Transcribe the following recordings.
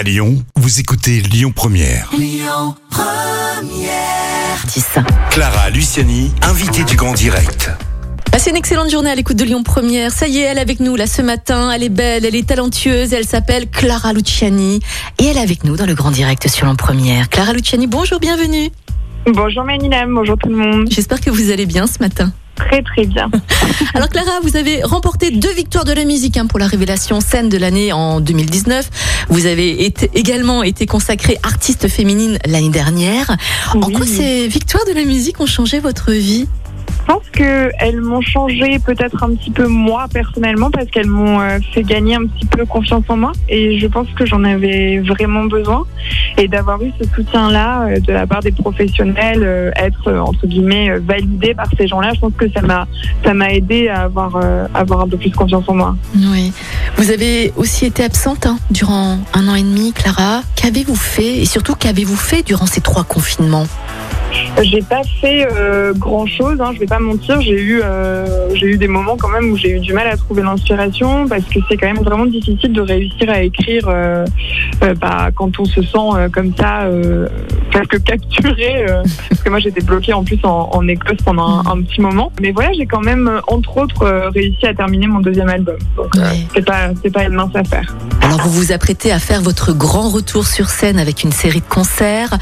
À Lyon, vous écoutez Lyon Première. Clara Luciani, invitée du Grand Direct. Passez une excellente journée à l'écoute de Lyon Première. Ça y est, elle est avec nous là ce matin. Elle est belle, elle est talentueuse. Elle s'appelle Clara Luciani et elle est avec nous dans le Grand Direct sur Lyon Première. Clara Luciani, bonjour, bienvenue. Bonjour Manilem, bonjour tout le monde. J'espère que vous allez bien ce matin. Très très bien. Alors Clara, vous avez remporté deux victoires de la musique hein, pour la révélation scène de l'année en 2019. Vous avez été, également été consacrée artiste féminine l'année dernière. En quoi ces victoires de la musique ont changé votre vie? Pense qu'elles m'ont changé peut-être un petit peu moi personnellement parce qu'elles m'ont euh, fait gagner un petit peu confiance en moi et je pense que j'en avais vraiment besoin et d'avoir eu ce soutien-là euh, de la part des professionnels, euh, être entre guillemets euh, validé par ces gens-là, je pense que ça m'a ça m'a aidé à avoir avoir un peu plus confiance en moi. Oui. Vous avez aussi été absente hein, durant un an et demi, Clara. Qu'avez-vous fait et surtout qu'avez-vous fait durant ces trois confinements? J'ai pas fait euh, grand chose, hein, je vais pas mentir. J'ai eu, euh, j'ai eu des moments quand même où j'ai eu du mal à trouver l'inspiration parce que c'est quand même vraiment difficile de réussir à écrire euh, bah, quand on se sent comme ça, presque capturé. parce que moi j'étais bloquée en plus en, en Écosse pendant un, un petit moment. Mais voilà, j'ai quand même entre autres réussi à terminer mon deuxième album. Donc Ouais. c'est pas, c'est pas une mince affaire. Alors vous vous apprêtez à faire votre grand retour sur scène avec une série de concerts.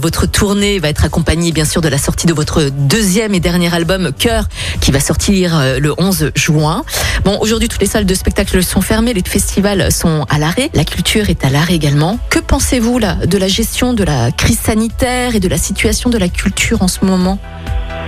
Votre tournée va être accompagnée bien sûr de la sortie de votre deuxième et dernier album Cœur qui va sortir euh, le 11 juin. Bon, aujourd'hui toutes les salles de spectacle sont fermées, les festivals sont à l'arrêt, la culture est à l'arrêt également. Que pensez-vous de la gestion de la crise sanitaire et de la situation de la culture en ce moment?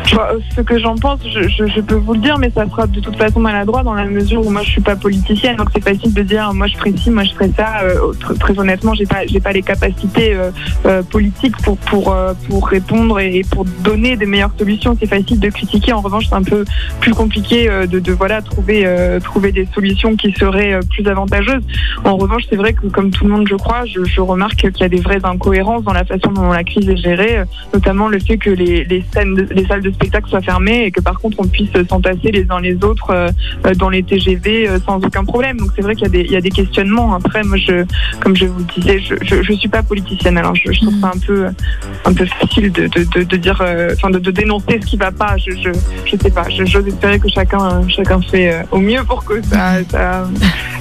Ce que j'en pense, je, peux vous le dire, mais ça sera de toute façon maladroit dans la mesure où moi je suis pas politicienne, donc c'est facile de dire moi je ferai ci, moi je ferai ça. Euh, tr- très honnêtement, j'ai pas j'ai pas les capacités euh, euh, politiques pour pour euh, pour répondre et, pour donner des meilleures solutions. C'est facile de critiquer. En revanche, c'est un peu plus compliqué euh, de, voilà trouver euh, trouver des solutions qui seraient euh, plus avantageuses. En revanche, c'est vrai que comme tout le monde, je crois, je, remarque qu'il y a des vraies incohérences dans la façon dont la crise est gérée, euh, notamment le fait que les, les scènes, les salles de spectacle soient fermées et que par contre on puisse s'entasser les uns les autres euh, dans les TGV euh, sans aucun problème. Donc c'est vrai qu'il y a des, il y a des questionnements. Après, moi, je, comme je vous le disais, je, je suis pas politicienne, alors je, je trouve ça un peu, un peu facile de, de, de, de dire, euh, enfin de, dénoncer ce qui va pas. Je, je, je sais pas. J'ose espérer que chacun, chacun fait euh, au mieux pour que ça, ça,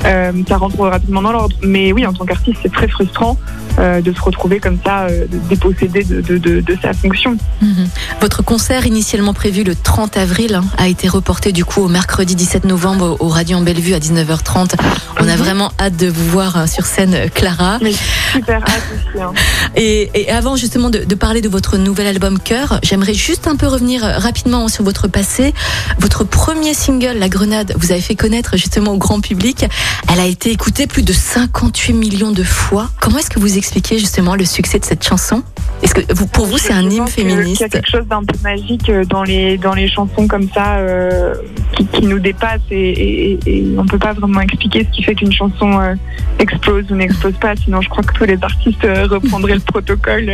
euh, ça rentre rapidement dans l'ordre. Mais oui, en tant qu'artiste, c'est très frustrant euh, de se retrouver comme ça, euh, dépossédé de, de, de, de sa fonction. Mhm. Votre concert initialement prévu le 30 avril hein, a été reporté du coup au mercredi 17 novembre au Radiant Bellevue à 19h30. On a Mhm. vraiment hâte de vous voir euh, sur scène, euh, Clara. Mais super hâte aussi. hein. Et, et avant justement de, de parler de votre nouvel album Cœur, j'aimerais juste un peu revenir euh, rapidement sur votre passé. Votre premier single, La Grenade, vous avez fait connaître justement au grand public. Elle a été écoutée plus de 58 millions de fois. Comment est-ce que vous expliquez justement le succès de cette chanson? Est-ce que vous, pour vous c'est un hymne que- qu'il y féministe a quelque chose d'un peu magique euh, dans les dans les chansons comme ça euh, qui, qui nous dépasse et, et, et on peut pas vraiment expliquer ce qui fait qu'une chanson euh, explose ou n'explose pas. Sinon, je crois que tous les artistes euh, reprendraient le protocole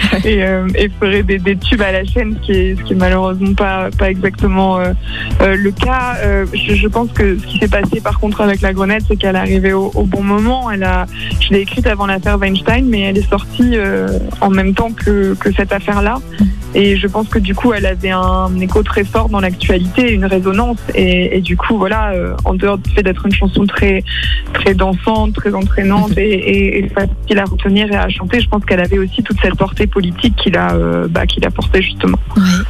et, euh, et feraient des, des tubes à la chaîne, ce qui est, ce qui est malheureusement pas pas exactement euh, euh, le cas. Je, je pense que ce qui s'est passé par contre avec la grenade, c'est qu'elle est arrivée au, au bon moment. Elle a, je l'ai écrite avant l'affaire Weinstein, mais elle est sortie en même temps que, que cette affaire-là. Et je pense que du coup, elle avait un écho très fort dans l'actualité, une résonance. Et, et du coup, voilà, euh, en dehors du fait d'être une chanson très, très dansante, très entraînante et, et, et facile à retenir et à chanter, je pense qu'elle avait aussi toute cette portée politique qu'il a, euh, bah, qu'il a portée justement.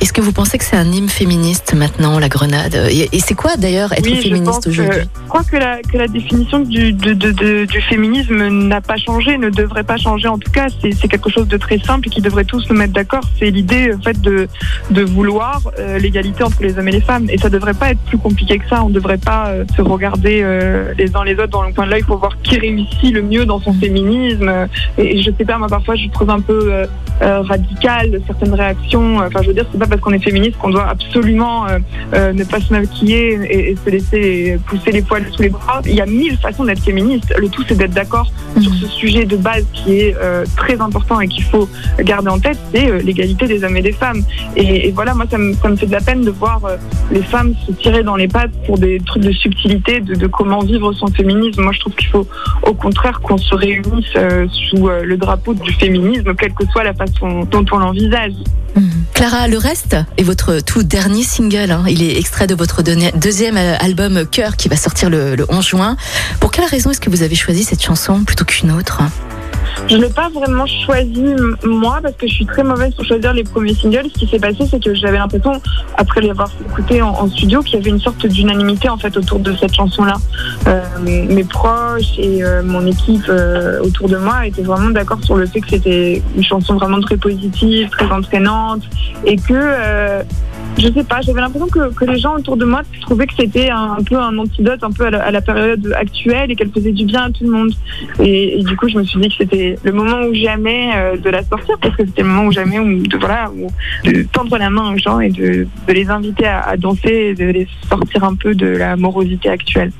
Est-ce que vous pensez que c'est un hymne féministe maintenant, La Grenade? Et, c'est quoi d'ailleurs être Oui, féministe aujourd'hui? Je crois que la, que la définition du, de- de- de- du féminisme n'a pas changé, ne devrait pas changer. En tout cas, c'est quelque chose de très simple et qui devrait tous nous mettre d'accord. C'est l'idée en fait de, de vouloir euh, l'égalité entre les hommes et les femmes. Et ça devrait pas être plus compliqué que ça. On devrait pas euh, se regarder les uns les autres dans le coin de l'œil pour voir qui réussit le mieux dans son féminisme. Et, et je sais pas, moi parfois je trouve un peu euh, euh, radical certaines réactions. Enfin, je veux dire, c'est pas parce qu'on est féministe qu'on doit absolument euh, euh, ne pas se maquiller et, et se laisser pousser les poils sous les bras. Il y a mille façons d'être féministe. Le tout, c'est d'être d'accord sur ce sujet de base qui est euh, très important et qu'il faut garder en tête, c'est l'égalité des hommes et des femmes. Et, voilà, moi, ça me, ça me, fait de la peine de voir les femmes se tirer dans les pattes pour des trucs de subtilité, de, de comment vivre son féminisme. Moi, je trouve qu'il faut au contraire qu'on se réunisse sous le drapeau du féminisme, quelle que soit la façon dont on l'envisage. Mhm. Clara, le reste est votre tout dernier single. Hein. Il est extrait de votre deuxième album Cœur qui va sortir le, le 11 juin. Pour quelle raison est-ce que vous avez choisi cette chanson plutôt qu'une autre? Je ne l'ai pas vraiment choisi moi parce que je suis très mauvaise pour choisir les premiers singles. Ce qui s'est passé, c'est que j'avais l'impression, après l'avoir écouté en, studio, qu'il y avait une sorte d'unanimité en fait autour de cette chanson-là. Euh, mes proches et euh, mon équipe euh, autour de moi étaient vraiment d'accord sur le fait que c'était une chanson vraiment très positive, très entraînante et que je sais pas, j'avais l'impression que, que, les gens autour de moi trouvaient que c'était un, peu un antidote un peu à la, période actuelle et qu'elle faisait du bien à tout le monde. Et, du coup, je me suis dit que c'était le moment ou jamais euh, de la sortir parce que c'était le moment ou jamais où, de, voilà, de tendre la main aux gens et de, de les inviter à, à danser et de les sortir un peu de la morosité actuelle.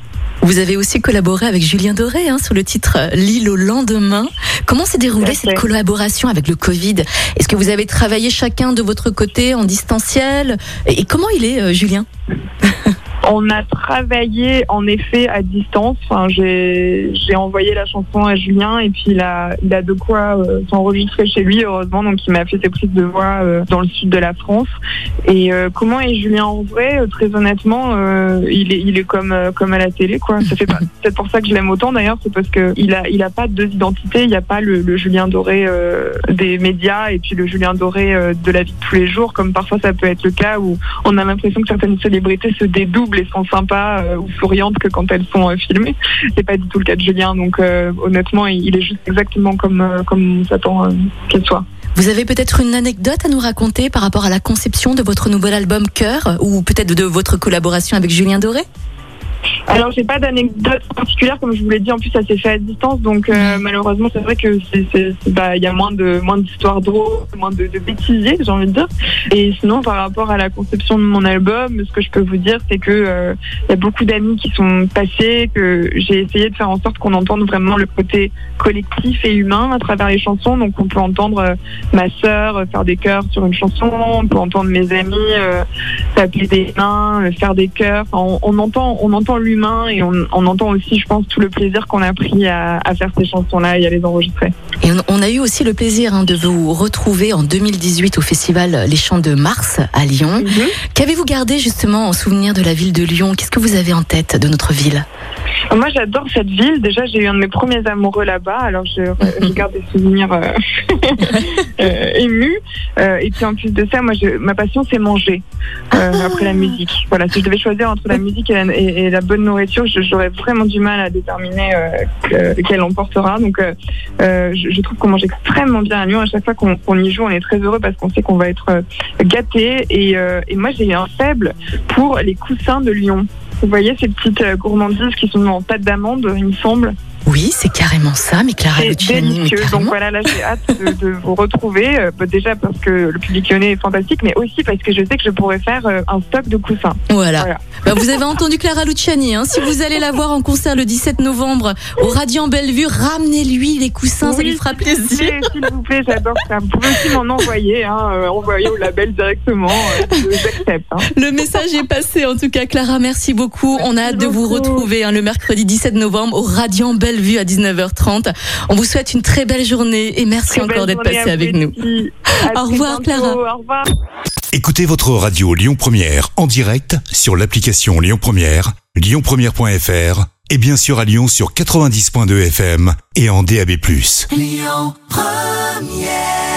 Vous avez aussi collaboré avec Julien Doré hein, sur le titre L'île au lendemain. Comment s'est déroulée cette collaboration avec le Covid? Est-ce que vous avez travaillé chacun de votre côté en distanciel? Et comment il est, euh, Julien? On a travaillé en effet à distance. Enfin, j'ai envoyé la chanson à Julien et puis il a, il a de quoi euh, s'enregistrer chez lui, heureusement. Donc il m'a fait ses prises de voix euh, dans le sud de la France. Et euh, comment est Julien en vrai? Très honnêtement, il est, il est comme, comme à la télé. quoi. Ça fait peut-être pour ça que je l'aime autant d'ailleurs, c'est parce qu'il a, il a pas deux identités. Il n'y a pas le, le Julien Doré des médias et puis le Julien Doré de la vie de tous les jours, comme parfois ça peut être le cas où on a l'impression que certaines célébrités se dédoublent et sont sympas euh, ou souriantes que quand elles sont euh, filmées. C'est pas du tout le cas de Julien. Donc euh, honnêtement, il est juste exactement comme comme on s'attend qu'elle soit. Vous avez peut-être une anecdote à nous raconter par rapport à la conception de votre nouvel album Cœur ou peut-être de votre collaboration avec Julien Doré? Alors, j'ai pas d'anecdote particulière, comme je vous l'ai dit. En plus, ça s'est fait à distance, donc euh, malheureusement, c'est vrai que c'est, bah, il y a moins de moins d'histoires drôles, moins de, de bêtisiers, j'ai envie de dire. Et sinon, par rapport à la conception de mon album, ce que je peux vous dire, c'est que euh, il y a beaucoup d'amis qui sont passés, que j'ai essayé de faire en sorte qu'on entende vraiment le côté collectif et humain à travers les chansons. Donc, on peut entendre euh, ma sœur faire des chœurs sur une chanson, on peut entendre mes amis taper des mains, faire des chœurs. on, on entend, on entend l'humain et on, entend aussi, je pense, tout le plaisir qu'on a pris à, faire ces chansons-là et à les enregistrer. Et on, a eu aussi le plaisir hein, de vous retrouver en 2018 au festival Les Chants de Mars à Lyon. Mhm. Qu'avez-vous gardé justement en souvenir de la ville de Lyon? Qu'est-ce que vous avez en tête de notre ville? Moi, j'adore cette ville. Déjà, j'ai eu un de mes premiers amoureux là-bas, alors je, je, garde des souvenirs euh, euh, émus. Euh, et puis en plus de ça, moi, je, ma passion, c'est manger euh, après la musique. Voilà, si je devais choisir entre la musique et la, bonne nourriture, j'aurais vraiment du mal à déterminer euh, quelle emportera. Donc, je, je, trouve qu'on mange extrêmement bien à Lyon. À chaque fois qu'on y joue, on est très heureux parce qu'on sait qu'on va être gâté. Et, et moi, j'ai un faible pour les coussins de Lyon. Vous voyez ces petites gourmandises qui sont en pâte d'amande, il me semble. Oui, c'est carrément ça, mais Clara Luciani. Donc voilà, là j'ai hâte de, vous retrouver. Euh, bah, déjà parce que le public lyonnais est fantastique, mais aussi parce que je sais que je pourrais faire euh, un stock de coussins. Voilà. Bah, vous avez entendu Clara Luciani. Hein. Si vous allez la voir en concert le 17 novembre au Radiant Bellevue, ramenez-lui les coussins, ça lui fera plaisir. S'il vous plaît, j'adore ça. Vous pouvez aussi m'en envoyer, hein, euh, envoyer au label directement. J'accepte. Hein. Le message est passé. En tout cas, Clara, merci beaucoup. On a hâte de vous retrouver hein, le mercredi 17 novembre au Radiant Bellevue vue à 19h30. On vous souhaite une très belle journée et merci encore d'être passé avec nous. Au revoir Clara. Au revoir. Écoutez votre radio Lyon Première en direct sur l'application Lyon Première, lyonpremière.fr et bien sûr à Lyon sur 90.2 FM et en DAB+. Lyon Première